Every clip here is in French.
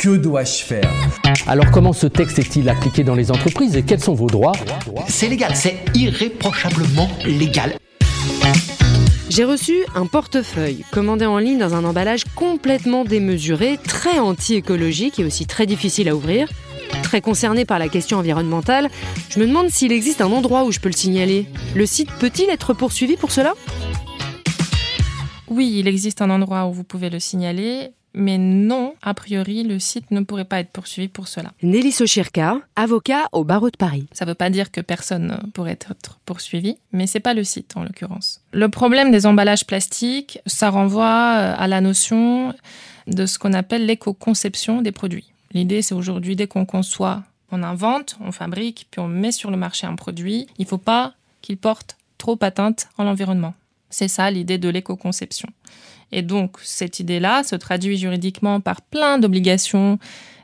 Que dois-je faire Alors comment ce texte est-il appliqué dans les entreprises et quels sont vos droits C'est légal, c'est irréprochablement légal. J'ai reçu un portefeuille commandé en ligne dans un emballage complètement démesuré, très anti-écologique et aussi très difficile à ouvrir. Très concerné par la question environnementale, je me demande s'il existe un endroit où je peux le signaler. Le site peut-il être poursuivi pour cela? Oui, il existe un endroit où vous pouvez le signaler. Mais non, a priori, le site ne pourrait pas être poursuivi pour cela. Nelly Sochirka, avocat au barreau de Paris. Ça ne veut pas dire que personne ne pourrait être poursuivi, mais c'est pas le site en l'occurrence. Le problème des emballages plastiques, ça renvoie euh, à la notion de ce qu'on appelle l'éco-conception des produits. L'idée, c'est aujourd'hui, dès qu'on conçoit, on invente, on fabrique, puis on met sur le marché un produit, il ne faut pas qu'il porte trop atteinte à l'environnement. C'est ça l'idée de l'éco-conception. Et donc, cette idée-là se traduit juridiquement par plein d'obligations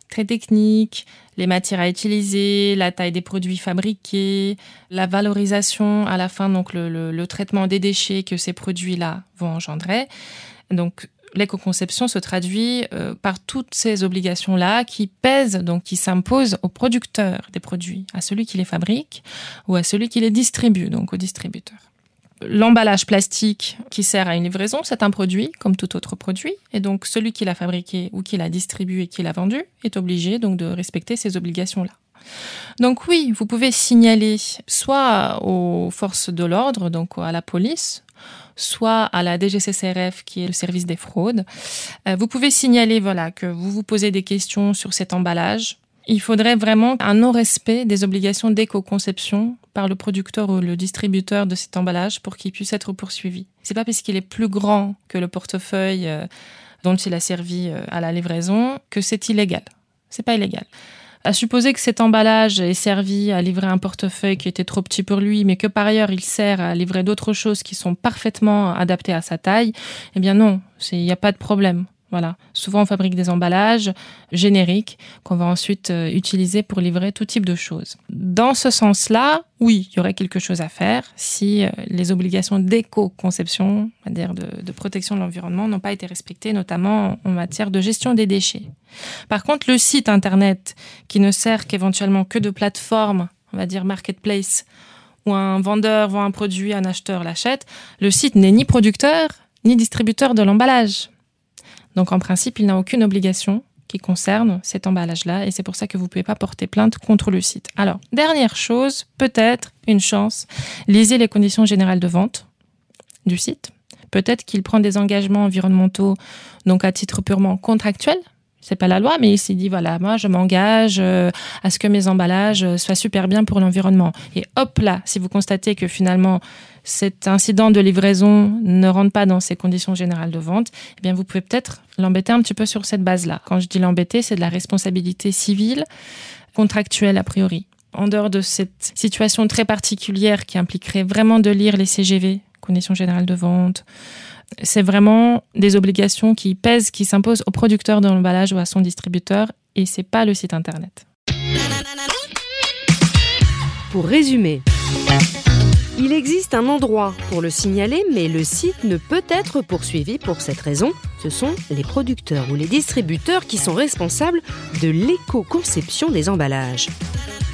très techniques, les matières à utiliser, la taille des produits fabriqués, la valorisation à la fin, donc le, traitement des déchets que ces produits-là vont engendrer. Donc, l'éco-conception se traduit euh, par toutes ces obligations-là qui pèsent, donc qui s'imposent au producteur des produits, à celui qui les fabrique ou à celui qui les distribue, donc au distributeur. L'emballage plastique qui sert à une livraison, c'est un produit comme tout autre produit. Et donc, celui qui l'a fabriqué ou qui l'a distribué et qui l'a vendu est obligé donc de respecter ces obligations-là. Donc oui, vous pouvez signaler soit aux forces de l'ordre, donc à la police, soit à la DGCCRF qui est le service des fraudes. Euh, vous pouvez signaler voilà que vous vous posez des questions sur cet emballage, il faudrait vraiment un non-respect des obligations d'éco-conception par le producteur ou le distributeur de cet emballage pour qu'il puisse être poursuivi. C'est pas parce qu'il est plus grand que le portefeuille euh, dont il a servi euh, à la livraison que c'est illégal. C'est pas illégal. À supposer que cet emballage ait servi à livrer un portefeuille qui était trop petit pour lui, mais que par ailleurs il sert à livrer d'autres choses qui sont parfaitement adaptées à sa taille, eh bien non, il n'y a pas de problème. Voilà. Souvent, on fabrique des emballages génériques qu'on va ensuite euh, utiliser pour livrer tout type de choses. Dans ce sens-là, oui, il y aurait quelque chose à faire si euh, les obligations d'éco-conception, dire de, protection de l'environnement, n'ont pas été respectées, notamment en matière de gestion des déchets. Par contre, le site internet qui ne sert qu'éventuellement que de plateforme, on va dire marketplace, où un vendeur vend un produit, un acheteur l'achète, le site n'est ni producteur ni distributeur de l'emballage. Donc en principe, il n'a aucune obligation qui concerne cet emballage-là et c'est pour ça que vous ne pouvez pas porter plainte contre le site. Alors, dernière chose, peut-être une chance, lisez les conditions générales de vente du site. Peut-être qu'il prend des engagements environnementaux donc à titre purement contractuel, c'est pas la loi, mais il s'est dit voilà, moi je m'engage euh, à ce que mes emballages euh, soient super bien pour l'environnement. Et hop là, si vous constatez que finalement cet incident de livraison ne rentre pas dans ces conditions générales de vente, eh bien vous pouvez peut-être l'embêter un petit peu sur cette base-là. Quand je dis l'embêter, c'est de la responsabilité civile contractuelle a priori. En dehors de cette situation très particulière qui impliquerait vraiment de lire les CGV, conditions générales de vente, c'est vraiment des obligations qui pèsent, qui s'imposent au producteur de l'emballage ou à son distributeur, et c'est pas le site internet. Pour résumer, il existe un endroit pour le signaler, mais le site ne peut être poursuivi pour cette raison. Ce sont les producteurs ou les distributeurs qui sont responsables de l'éco-conception des emballages.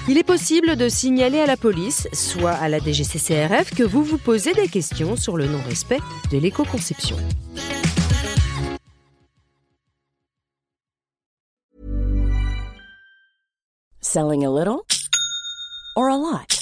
Il est possible de signaler à la police, soit à la DGCCRF, que vous vous posez des questions sur le non-respect de l'éco-conception. Selling a little or a lot?